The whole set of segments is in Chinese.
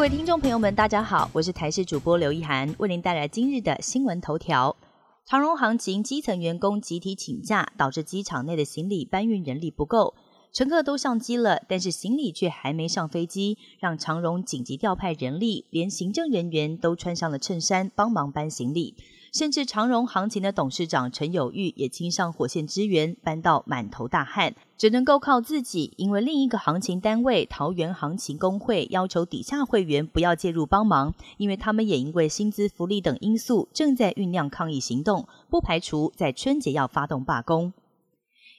各位听众朋友们，大家好，我是台视主播刘一涵，为您带来今日的新闻头条。长荣航情基层员工集体请假，导致机场内的行李搬运人力不够，乘客都上机了，但是行李却还没上飞机，让长荣紧急调派人力，连行政人员都穿上了衬衫帮忙搬行李。甚至长荣行情的董事长陈友玉也亲上火线支援，搬到满头大汗，只能够靠自己。因为另一个行情单位桃园行情工会要求底下会员不要介入帮忙，因为他们也因为薪资福利等因素正在酝酿抗议行动，不排除在春节要发动罢工。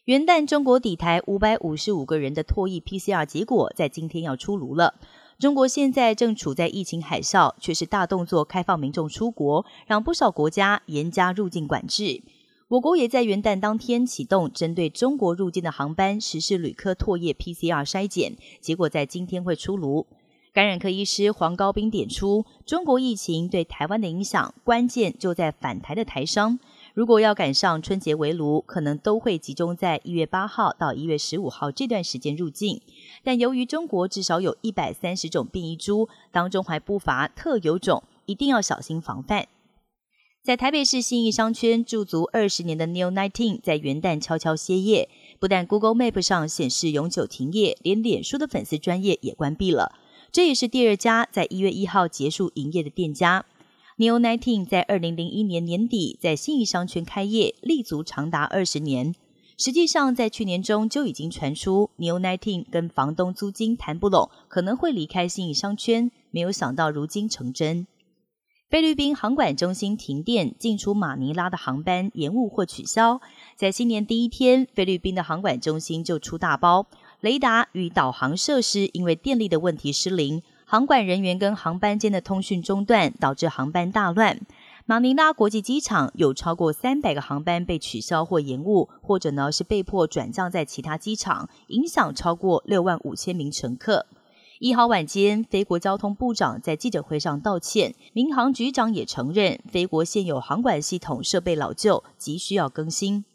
元旦中国底台五百五十五个人的唾液 PCR 结果在今天要出炉了。中国现在正处在疫情海啸，却是大动作开放民众出国，让不少国家严加入境管制。我国也在元旦当天启动针对中国入境的航班实施旅客唾液 PCR 筛检，结果在今天会出炉。感染科医师黄高斌点出，中国疫情对台湾的影响，关键就在返台的台商。如果要赶上春节围炉，可能都会集中在一月八号到一月十五号这段时间入境。但由于中国至少有一百三十种变异株，当中还不乏特有种，一定要小心防范。在台北市信义商圈驻足二十年的 Neo Nineteen 在元旦悄悄歇业，不但 Google Map 上显示永久停业，连脸书的粉丝专业也关闭了。这也是第二家在一月一号结束营业的店家。Neo Nineteen 在二零零一年年底在信义商圈开业，立足长达二十年。实际上，在去年中就已经传出 Neo Nineteen 跟房东租金谈不拢，可能会离开信义商圈。没有想到如今成真。菲律宾航管中心停电，进出马尼拉的航班延误或取消。在新年第一天，菲律宾的航管中心就出大包，雷达与导航设施因为电力的问题失灵。航管人员跟航班间的通讯中断，导致航班大乱。马尼拉国际机场有超过三百个航班被取消或延误，或者呢是被迫转降在其他机场，影响超过六万五千名乘客。一号晚间，菲国交通部长在记者会上道歉，民航局长也承认，菲国现有航管系统设备老旧，急需要更新。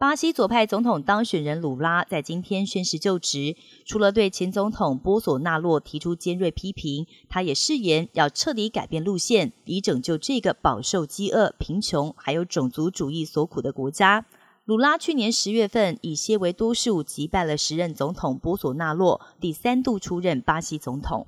巴西左派总统当选人鲁拉在今天宣誓就职，除了对前总统波索纳洛提出尖锐批评，他也誓言要彻底改变路线，以拯救这个饱受饥饿、贫穷还有种族主义所苦的国家。鲁拉去年十月份以些为多数击败了时任总统波索纳洛，第三度出任巴西总统。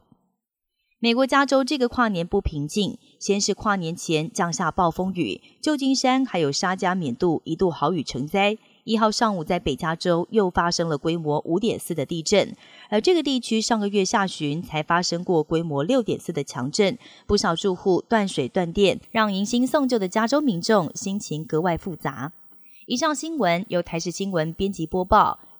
美国加州这个跨年不平静，先是跨年前降下暴风雨，旧金山还有沙加缅度一度豪雨成灾。一号上午在北加州又发生了规模五点四的地震，而这个地区上个月下旬才发生过规模六点四的强震，不少住户断水断电，让迎新送旧的加州民众心情格外复杂。以上新闻由台视新闻编辑播报。